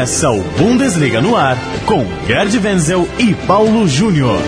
Começa o Bundesliga no ar com Gerd Wenzel e Paulo Júnior.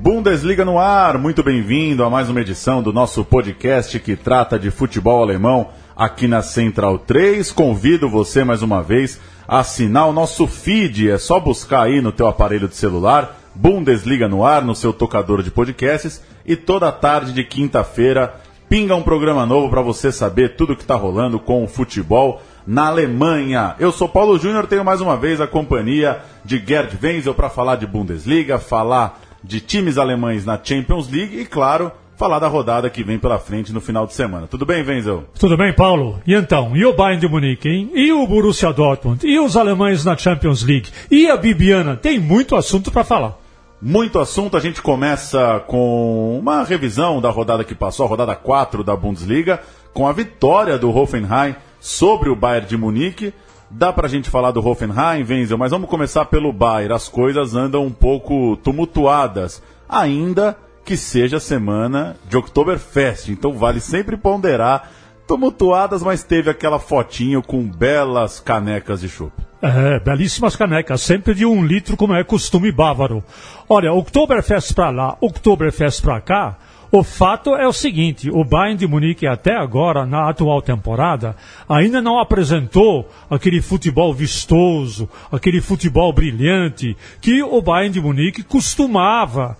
Bundesliga no ar, muito bem-vindo a mais uma edição do nosso podcast que trata de futebol alemão aqui na Central 3. Convido você mais uma vez a assinar o nosso feed, é só buscar aí no teu aparelho de celular, Bundesliga no ar, no seu tocador de podcasts e toda tarde de quinta-feira pinga um programa novo para você saber tudo que está rolando com o futebol na Alemanha. Eu sou Paulo Júnior, tenho mais uma vez a companhia de Gerd Wenzel para falar de Bundesliga, falar de times alemães na Champions League e, claro, falar da rodada que vem pela frente no final de semana. Tudo bem, Wenzel? Tudo bem, Paulo? E então, e o Bayern de Munique, hein? E o Borussia Dortmund? E os alemães na Champions League? E a Bibiana? Tem muito assunto para falar. Muito assunto, a gente começa com uma revisão da rodada que passou, a rodada 4 da Bundesliga, com a vitória do Hoffenheim sobre o Bayern de Munique. Dá pra gente falar do Hoffenheim, Wenzel, mas vamos começar pelo Bayern. As coisas andam um pouco tumultuadas, ainda que seja semana de Oktoberfest. Então vale sempre ponderar. Tumultuadas, mas teve aquela fotinho com belas canecas de chopp. É, belíssimas canecas, sempre de um litro, como é costume bávaro. Olha, Oktoberfest pra lá, Oktoberfest pra cá, o fato é o seguinte: o Bayern de Munique até agora, na atual temporada, ainda não apresentou aquele futebol vistoso, aquele futebol brilhante que o Bayern de Munique costumava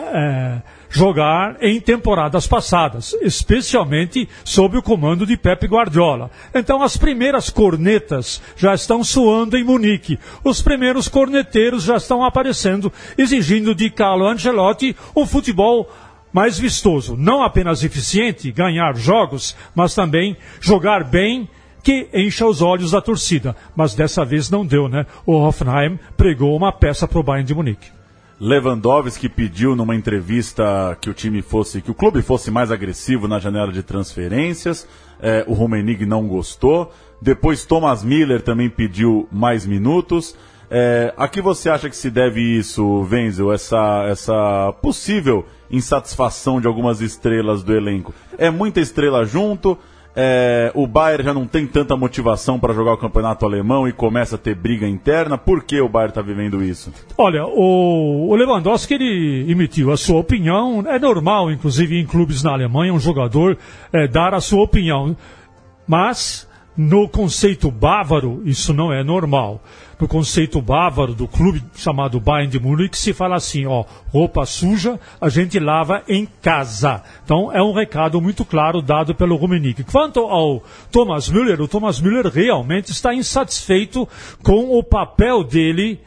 é, jogar em temporadas passadas, especialmente sob o comando de Pep Guardiola. Então as primeiras cornetas já estão soando em Munique. Os primeiros corneteiros já estão aparecendo, exigindo de Carlo Ancelotti um futebol mais vistoso, não apenas eficiente, ganhar jogos, mas também jogar bem que encha os olhos da torcida. Mas dessa vez não deu, né? O Hoffenheim pregou uma peça para o Bayern de Munique. Lewandowski pediu numa entrevista que o time fosse, que o clube fosse mais agressivo na janela de transferências. É, o Rummenigge não gostou. Depois Thomas Miller também pediu mais minutos. É, a que você acha que se deve isso, Wenzel, essa, essa possível insatisfação de algumas estrelas do elenco? É muita estrela junto, é, o Bayern já não tem tanta motivação para jogar o campeonato alemão e começa a ter briga interna. Por que o Bayern está vivendo isso? Olha, o, o, Lewandowski ele emitiu a sua opinião. É normal, inclusive em clubes na Alemanha, um jogador é, dar a sua opinião. Mas no conceito bávaro, isso não é normal. No conceito bávaro do clube chamado Bayern de Munique, se fala assim, ó, roupa suja a gente lava em casa. Então é um recado muito claro dado pelo Rummenigge. Quanto ao Thomas Müller, o Thomas Müller realmente está insatisfeito com o papel dele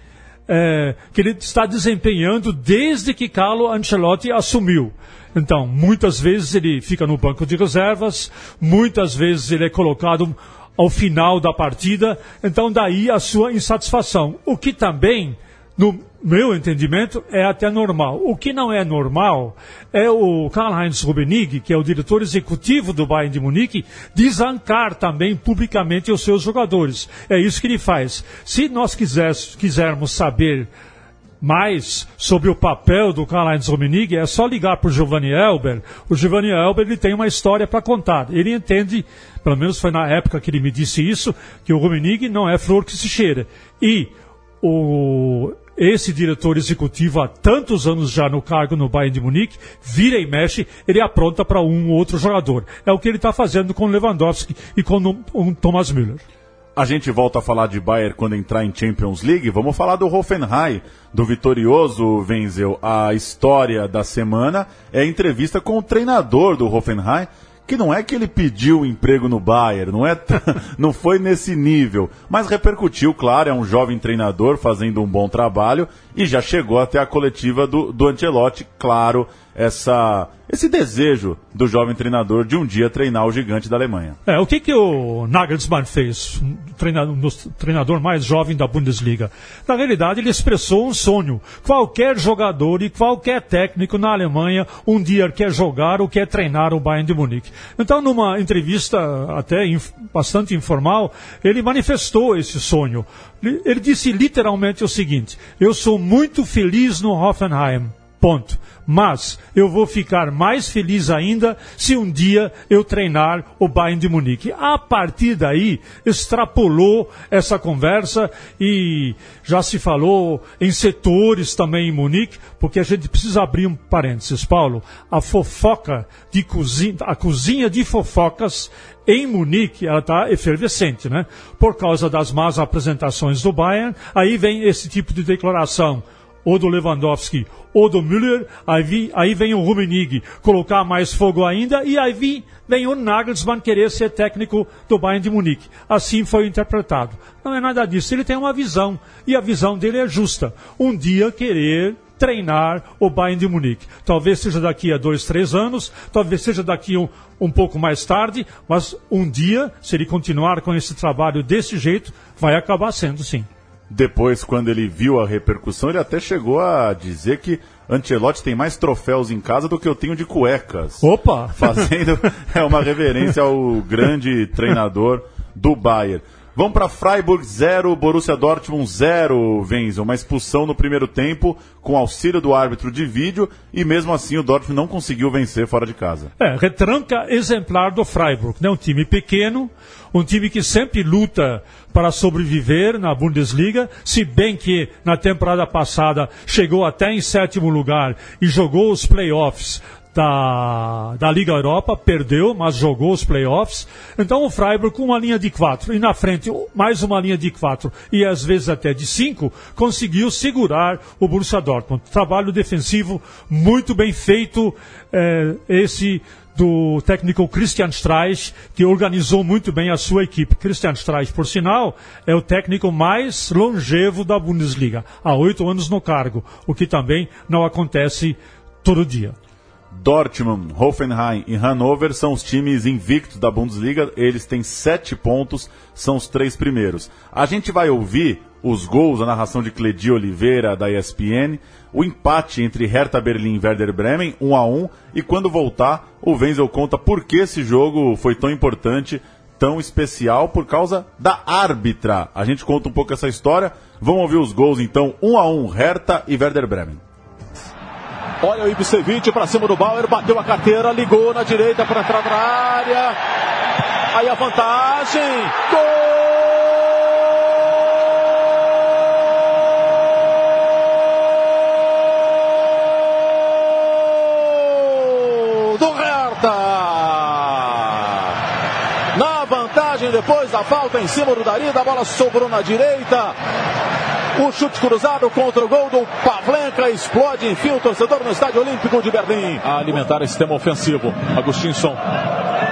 é, que ele está desempenhando desde que Carlo Ancelotti assumiu. Então, muitas vezes ele fica no banco de reservas, muitas vezes ele é colocado ao final da partida, então daí a sua insatisfação. O que também, no meu entendimento, é até normal. O que não é normal é o Karl-Heinz Rummenigge, que é o diretor executivo do Bayern de Munique, desancar também publicamente os seus jogadores. É isso que ele faz. Se nós quisermos saber mais sobre o papel do Karl-Heinz Rummenigge, é só ligar para o Giovanni Elber. O Giovanni Elber ele tem uma história para contar. Ele entende, pelo menos foi na época que ele me disse isso, que o Rummenigge não é flor que se cheira. E o, esse diretor executivo há tantos anos já no cargo no Bayern de Munique, vira e mexe, ele apronta para um ou outro jogador. É o que ele está fazendo com Lewandowski e com o Thomas Müller. A gente volta a falar de Bayern quando entrar em Champions League. Vamos falar do Hoffenheim, do vitorioso Wenzel. A história da semana é a entrevista com o treinador do Hoffenheim, que não é que ele pediu emprego no Bayern, não é, não foi nesse nível, mas repercutiu, claro, é um jovem treinador fazendo um bom trabalho e já chegou até a coletiva do, do Ancelotti, claro, essa, esse desejo do jovem treinador de um dia treinar o gigante da Alemanha. É, o que, que o Nagelsmann fez, o treinador, treinador mais jovem da Bundesliga? Na realidade, ele expressou um sonho. Qualquer jogador e qualquer técnico na Alemanha um dia quer jogar ou quer treinar o Bayern de Munique. Então, numa entrevista até inf bastante informal, ele manifestou esse sonho. Ele disse literalmente o seguinte: Eu sou muito feliz no Hoffenheim. Ponto. Mas eu vou ficar mais feliz ainda se um dia eu treinar o Bayern de Munique. A partir daí, extrapolou essa conversa e já se falou em setores também em Munique, porque a gente precisa abrir um parênteses, Paulo. A fofoca de cozinha, a cozinha de fofocas em Munique ela está efervescente, né? Por causa das más apresentações do Bayern, aí vem esse tipo de declaração ou do Lewandowski ou do Müller, aí, aí vem o Rummenigge colocar mais fogo ainda, e aí vem o Nagelsmann querer ser técnico do Bayern de Munique. Assim foi interpretado. Não é nada disso, ele tem uma visão, e a visão dele é justa. Um dia querer treinar o Bayern de Munique. Talvez seja daqui a dois, três anos, talvez seja daqui um, um pouco mais tarde, mas um dia, se ele continuar com esse trabalho desse jeito, vai acabar sendo sim. Depois, quando ele viu a repercussão, ele até chegou a dizer que Ancelotti tem mais troféus em casa do que eu tenho de cuecas. Opa! Fazendo é uma reverência ao grande treinador do Bayern. Vamos para Freiburg 0, Borussia Dortmund 0, Venzel. Uma expulsão no primeiro tempo, com auxílio do árbitro de vídeo, e mesmo assim o Dortmund não conseguiu vencer fora de casa. É, retranca exemplar do Freiburg, né? Um time pequeno, um time que sempre luta para sobreviver na Bundesliga, se bem que na temporada passada chegou até em sétimo lugar e jogou os playoffs da, da Liga Europa, perdeu, mas jogou os playoffs. Então o Freiburg com uma linha de quatro e na frente mais uma linha de quatro e às vezes até de cinco, conseguiu segurar o Borussia Dortmund. Trabalho defensivo muito bem feito, é, esse do técnico Christian Streich, que organizou muito bem a sua equipe. Christian Streich, por sinal, é o técnico mais longevo da Bundesliga, há oito anos no cargo, o que também não acontece todo dia. Dortmund, Hoffenheim e Hannover são os times invictos da Bundesliga. Eles têm sete pontos, são os três primeiros. A gente vai ouvir os gols, a narração de Cledi Oliveira da ESPN, o empate entre Hertha Berlim e Werder Bremen, 1 a 1 e quando voltar, o Wenzel conta por que esse jogo foi tão importante, tão especial, por causa da árbitra. A gente conta um pouco essa história. Vamos ouvir os gols então, 1 a 1 Hertha e Werder Bremen. Olha o Ibsevic para cima do Bauer, bateu a carteira, ligou na direita para entrar na área. Aí a vantagem. Gol do Hertha. Na vantagem depois da falta em cima do Dari, a bola sobrou na direita. O chute cruzado contra o gol do Pavlenka explode, enfim, o torcedor no Estádio Olímpico de Berlim. A alimentar esse sistema ofensivo. Agustinson.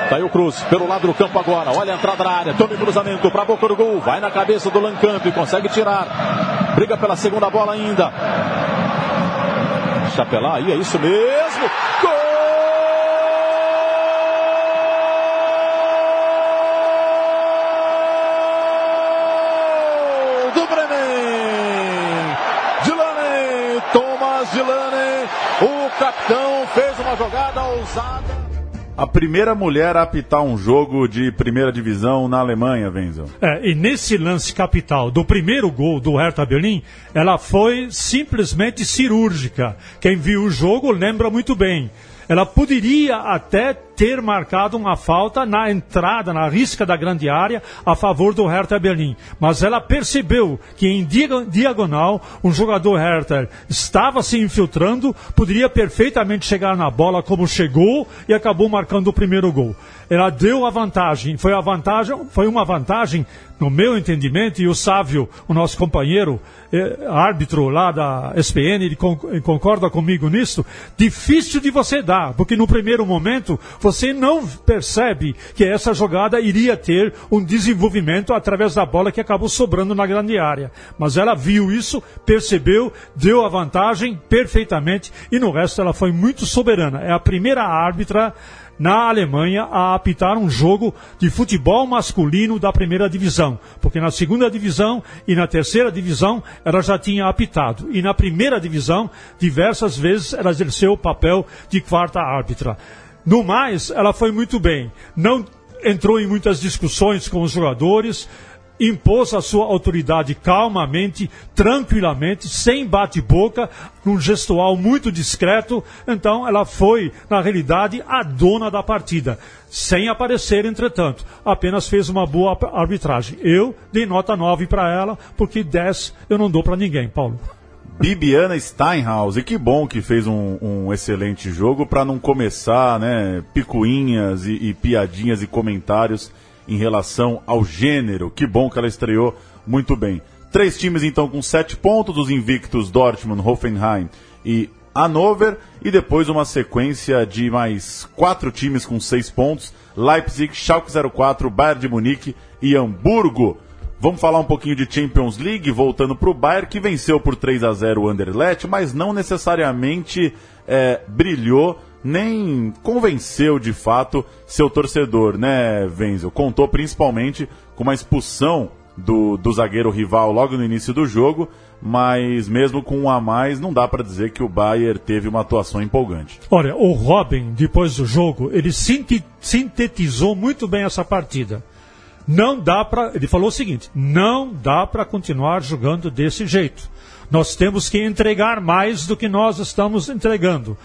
Tá aí o Cruz, pelo lado do campo agora. Olha a entrada na área. Tome cruzamento para a boca do gol. Vai na cabeça do Lancamp. Consegue tirar. Briga pela segunda bola ainda. Chapelar aí, é isso mesmo. Gol! Capitão fez uma jogada ousada. A primeira mulher a apitar um jogo de primeira divisão na Alemanha, Wenzel. É, e nesse lance capital do primeiro gol do Hertha Berlim, ela foi simplesmente cirúrgica. Quem viu o jogo lembra muito bem. Ela poderia até ter marcado uma falta na entrada, na risca da grande área, a favor do Hertha Berlim. Mas ela percebeu que em diagonal, um jogador Hertha estava se infiltrando, poderia perfeitamente chegar na bola como chegou e acabou marcando o primeiro gol. Ela deu a vantagem, foi, a vantagem, foi uma vantagem, no meu entendimento, e o Sávio, o nosso companheiro, é, árbitro lá da SPN, ele, con ele concorda comigo nisso, difícil de você dar, porque no primeiro momento você não percebe que essa jogada iria ter um desenvolvimento através da bola que acabou sobrando na grande área. Mas ela viu isso, percebeu, deu a vantagem perfeitamente e no resto ela foi muito soberana. É a primeira árbitra na Alemanha a apitar um jogo de futebol masculino da primeira divisão, porque na segunda divisão e na terceira divisão ela já tinha apitado, e na primeira divisão diversas vezes ela exerceu o papel de quarta árbitra. No mais, ela foi muito bem. Não entrou em muitas discussões com os jogadores, impôs a sua autoridade calmamente, tranquilamente, sem bate-boca, num gestual muito discreto. Então, ela foi, na realidade, a dona da partida, sem aparecer, entretanto. Apenas fez uma boa arbitragem. Eu dei nota 9 para ela, porque 10 eu não dou para ninguém, Paulo. Bibiana Steinhaus, e que bom que fez um, um excelente jogo para não começar, né, picuinhas e, e piadinhas e comentários em relação ao gênero. Que bom que ela estreou muito bem. Três times então com sete pontos, os invictos Dortmund, Hoffenheim e Hannover, e depois uma sequência de mais quatro times com seis pontos, Leipzig, Schalke 04, Bayern de Munique e Hamburgo. Vamos falar um pouquinho de Champions League, voltando para o Bayern, que venceu por 3 a 0 o Anderlecht, mas não necessariamente é, brilhou nem convenceu de fato seu torcedor, né, Wenzel? Contou principalmente com uma expulsão do, do zagueiro rival logo no início do jogo, mas mesmo com um a mais, não dá para dizer que o Bayern teve uma atuação empolgante. Olha, o Robin, depois do jogo, ele sintetizou muito bem essa partida. Não dá para, ele falou o seguinte: não dá para continuar jogando desse jeito. Nós temos que entregar mais do que nós estamos entregando.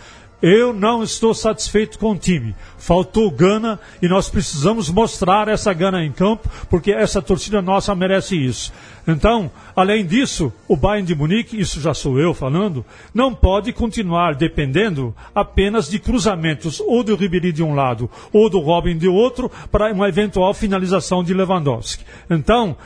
Eu não estou satisfeito com o time. Faltou gana e nós precisamos mostrar essa gana em campo, porque essa torcida nossa merece isso. Então, além disso, o Bayern de Munique, isso já sou eu falando, não pode continuar dependendo apenas de cruzamentos ou do Ribéry de um lado ou do Robin de outro para uma eventual finalização de Lewandowski. Então,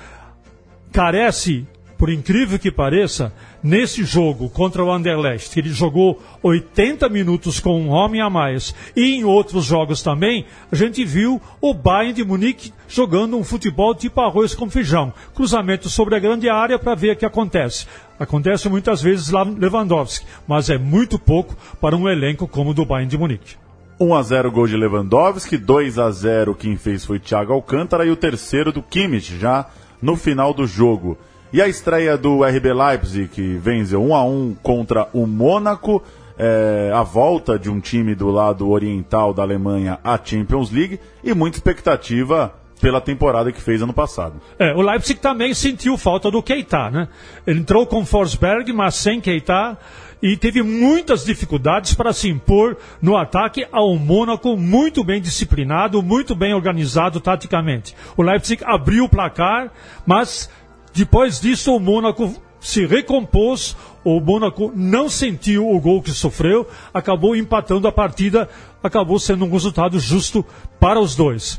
carece por incrível que pareça, nesse jogo contra o Anderlecht, ele jogou 80 minutos com um homem a mais, e em outros jogos também, a gente viu o Bayern de Munique jogando um futebol tipo arroz com feijão, cruzamento sobre a grande área para ver o que acontece. Acontece muitas vezes lá no Lewandowski, mas é muito pouco para um elenco como o do Bayern de Munique. 1 a 0 gol de Lewandowski, 2 a 0 quem fez foi Thiago Alcântara e o terceiro do Kimmich já no final do jogo. E a estreia do RB Leipzig, que venceu 1 a 1 contra o Mônaco, é, a volta de um time do lado oriental da Alemanha à Champions League e muita expectativa pela temporada que fez ano passado. É, o Leipzig também sentiu falta do Keita, né? Ele entrou com Forsberg, mas sem Keita e teve muitas dificuldades para se impor no ataque ao Mônaco, muito bem disciplinado, muito bem organizado taticamente. O Leipzig abriu o placar, mas depois disso, o Mônaco se recompôs, o Mônaco não sentiu o gol que sofreu, acabou empatando a partida, acabou sendo um resultado justo para os dois.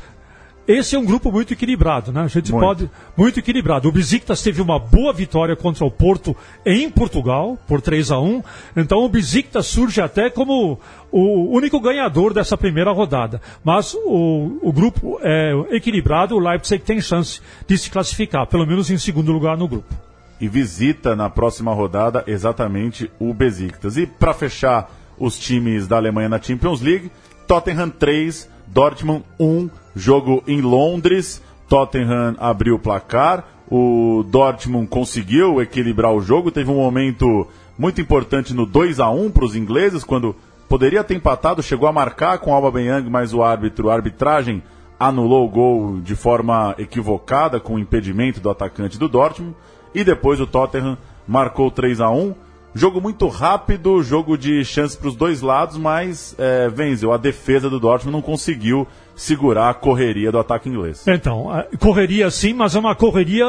Esse é um grupo muito equilibrado, né? A gente muito. pode. Muito equilibrado. O Besiktas teve uma boa vitória contra o Porto em Portugal, por 3 a 1 Então o Besiktas surge até como o único ganhador dessa primeira rodada. Mas o, o grupo é equilibrado, o Leipzig tem chance de se classificar, pelo menos em segundo lugar no grupo. E visita na próxima rodada exatamente o Besiktas. E para fechar os times da Alemanha na Champions League, Tottenham 3, Dortmund 1, jogo em Londres. Tottenham abriu o placar, o Dortmund conseguiu equilibrar o jogo, teve um momento muito importante no 2 a 1 para os ingleses, quando poderia ter empatado, chegou a marcar com o Alba Beyang, mas o árbitro, a arbitragem anulou o gol de forma equivocada com o impedimento do atacante do Dortmund, e depois o Tottenham marcou 3 a 1 Jogo muito rápido, jogo de chance para os dois lados, mas é, venceu. A defesa do Dortmund não conseguiu segurar a correria do ataque inglês. Então, correria sim, mas é uma correria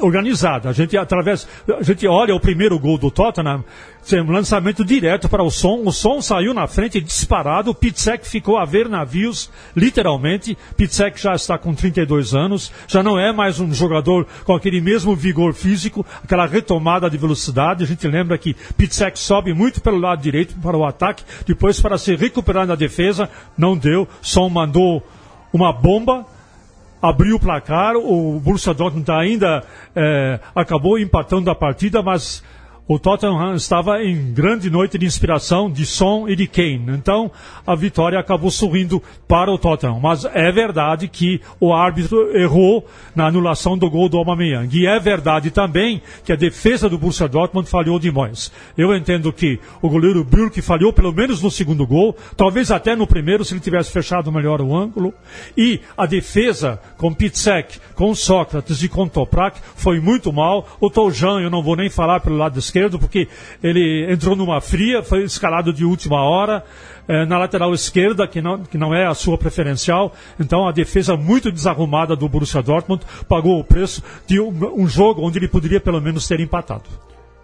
organizada. A gente através, a gente olha o primeiro gol do Tottenham, um lançamento direto para o som. O som saiu na frente disparado. O Pitzek ficou a ver navios, literalmente. Pitzek já está com 32 anos, já não é mais um jogador com aquele mesmo vigor físico, aquela retomada de velocidade. A gente lembra que Pitzek sobe muito pelo lado direito para o ataque, depois para se recuperar na defesa, não deu. Som mandou uma bomba abriu o placar, o Borussia Dortmund ainda é, acabou empatando a partida, mas o Tottenham estava em grande noite de inspiração de Son e de Kane. Então, a vitória acabou sorrindo para o Tottenham. Mas é verdade que o árbitro errou na anulação do gol do Aubameyang. E é verdade também que a defesa do Borussia Dortmund falhou demais. Eu entendo que o goleiro Burke falhou pelo menos no segundo gol, talvez até no primeiro, se ele tivesse fechado melhor o ângulo. E a defesa com Pitzek, com Sócrates e com Toprak foi muito mal. O Tojan, eu não vou nem falar pelo lado esquerdo, esquerdo, porque ele entrou numa fria, foi escalado de última hora. É, na lateral esquerda, que não, que não é a sua preferencial. Então, a defesa muito desarrumada do Borussia Dortmund pagou o preço de um, um jogo onde ele poderia pelo menos ter empatado.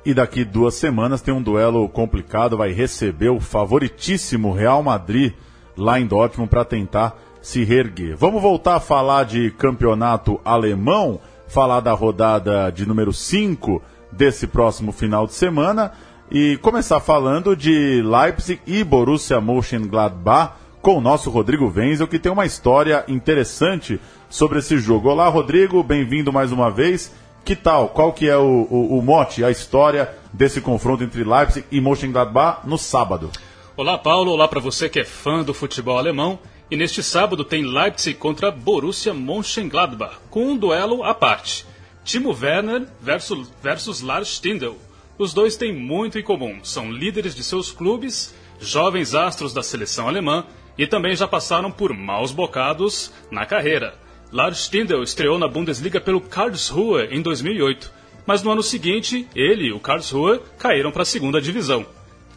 E daqui duas semanas tem um duelo complicado, vai receber o favoritíssimo Real Madrid lá em Dortmund para tentar se reerguer. Vamos voltar a falar de campeonato alemão, falar da rodada de número 5 desse próximo final de semana e começar falando de Leipzig e Borussia Mönchengladbach com o nosso Rodrigo Wenzel, que tem uma história interessante sobre esse jogo. Olá, Rodrigo, bem-vindo mais uma vez. Que tal? Qual que é o, o, o mote, a história desse confronto entre Leipzig e Mönchengladbach no sábado? Olá, Paulo. Olá para você que é fã do futebol alemão. E neste sábado tem Leipzig contra Borussia Mönchengladbach, com um duelo à parte. Timo Werner versus, versus Lars Stindl. Os dois têm muito em comum. São líderes de seus clubes, jovens astros da seleção alemã e também já passaram por maus bocados na carreira. Lars Stindl estreou na Bundesliga pelo Karlsruhe em 2008, mas no ano seguinte ele e o Karlsruhe caíram para a segunda divisão.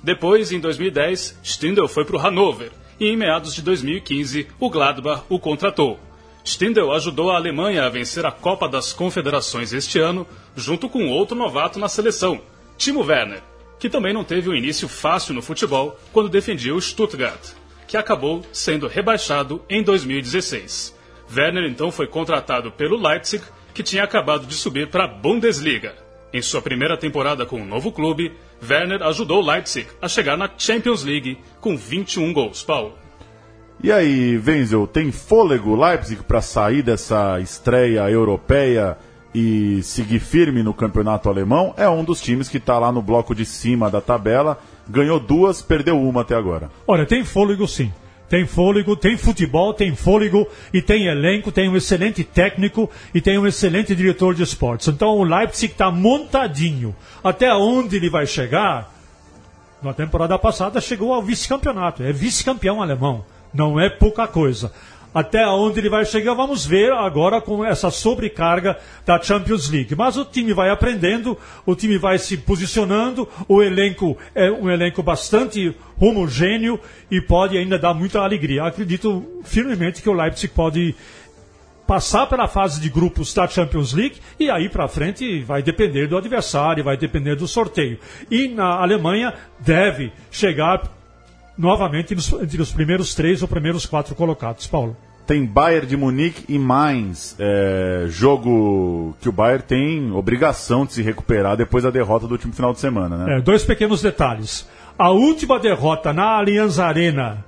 Depois, em 2010, Stindl foi para o Hannover e em meados de 2015 o Gladbach o contratou. Stindl ajudou a Alemanha a vencer a Copa das Confederações este ano, junto com outro novato na seleção, Timo Werner, que também não teve um início fácil no futebol quando defendia o Stuttgart, que acabou sendo rebaixado em 2016. Werner então foi contratado pelo Leipzig, que tinha acabado de subir para a Bundesliga. Em sua primeira temporada com o novo clube, Werner ajudou o Leipzig a chegar na Champions League com 21 gols. Paulo. E aí, Wenzel, tem fôlego Leipzig para sair dessa estreia europeia e seguir firme no campeonato alemão? É um dos times que está lá no bloco de cima da tabela. Ganhou duas, perdeu uma até agora. Olha, tem fôlego sim. Tem fôlego, tem futebol, tem fôlego e tem elenco, tem um excelente técnico e tem um excelente diretor de esportes. Então o Leipzig está montadinho. Até onde ele vai chegar? Na temporada passada chegou ao vice-campeonato. É vice-campeão alemão não é pouca coisa. Até onde ele vai chegar, vamos ver agora com essa sobrecarga da Champions League. Mas o time vai aprendendo, o time vai se posicionando, o elenco é um elenco bastante homogêneo e pode ainda dar muita alegria. Acredito firmemente que o Leipzig pode passar pela fase de grupos da Champions League e aí para frente vai depender do adversário, vai depender do sorteio. E na Alemanha deve chegar novamente entre os primeiros três ou primeiros quatro colocados. Paulo. Tem Bayern de Munique e Mainz, é, jogo que o Bayern tem obrigação de se recuperar depois da derrota do último final de semana. Né? É, dois pequenos detalhes. A última derrota na Allianz Arena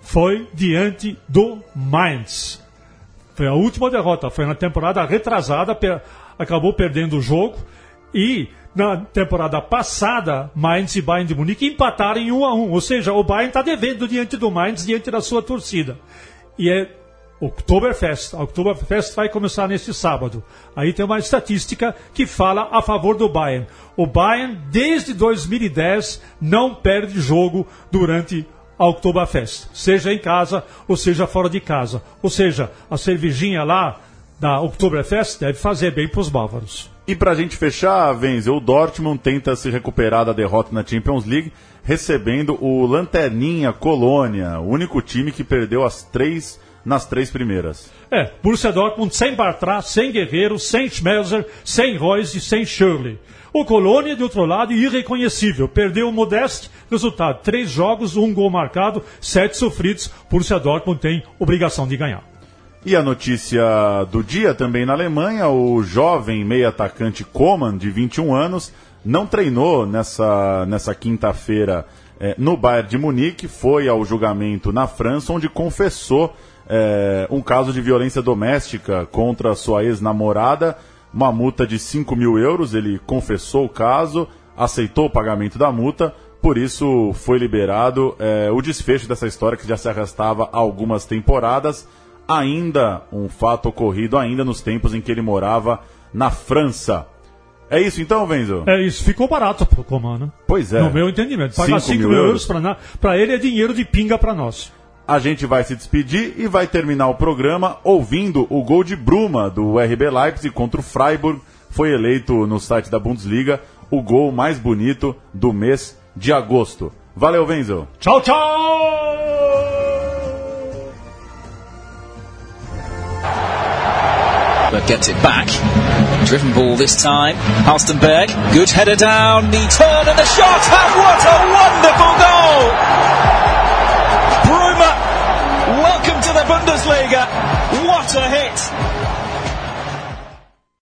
foi diante do Mainz. Foi a última derrota, foi na temporada retrasada, per acabou perdendo o jogo e na temporada passada, Mainz e Bayern de Munique empataram em 1 a 1 Ou seja, o Bayern está devendo diante do Mainz, diante da sua torcida. E é Oktoberfest. A Oktoberfest vai começar neste sábado. Aí tem uma estatística que fala a favor do Bayern. O Bayern, desde 2010, não perde jogo durante a Oktoberfest. Seja em casa ou seja fora de casa. Ou seja, a cervejinha lá da Oktoberfest deve fazer bem para os bávaros. E para a gente fechar, Venze, o Dortmund tenta se recuperar da derrota na Champions League, recebendo o Lanterninha Colônia, o único time que perdeu as três nas três primeiras. É, Borussia Dortmund sem Bartra, sem Guerreiro, sem Schmelzer, sem Royce e sem Shirley. O Colônia, de outro lado, irreconhecível. Perdeu o Modeste. Resultado: três jogos, um gol marcado, sete sofridos. Borussia Dortmund tem obrigação de ganhar. E a notícia do dia também na Alemanha: o jovem meio atacante Coman, de 21 anos, não treinou nessa, nessa quinta-feira eh, no Bayern de Munique, foi ao julgamento na França, onde confessou eh, um caso de violência doméstica contra sua ex-namorada, uma multa de 5 mil euros. Ele confessou o caso, aceitou o pagamento da multa, por isso foi liberado eh, o desfecho dessa história que já se arrastava há algumas temporadas. Ainda um fato ocorrido ainda nos tempos em que ele morava na França. É isso então, Venzo? É isso, ficou barato pro Comando. Pois é. No meu entendimento. Pagar Cinco 5 mil mil euros. euros pra ele é dinheiro de pinga pra nós. A gente vai se despedir e vai terminar o programa ouvindo o gol de Bruma do RB Leipzig contra o Freiburg. Foi eleito no site da Bundesliga o gol mais bonito do mês de agosto. Valeu, Venzo. Tchau, tchau! Hartberg gets it back. Driven ball this time. Halstenberg, good header down, the turn and the shot, and what a wonderful goal! Bruma, welcome to the Bundesliga. What a hit!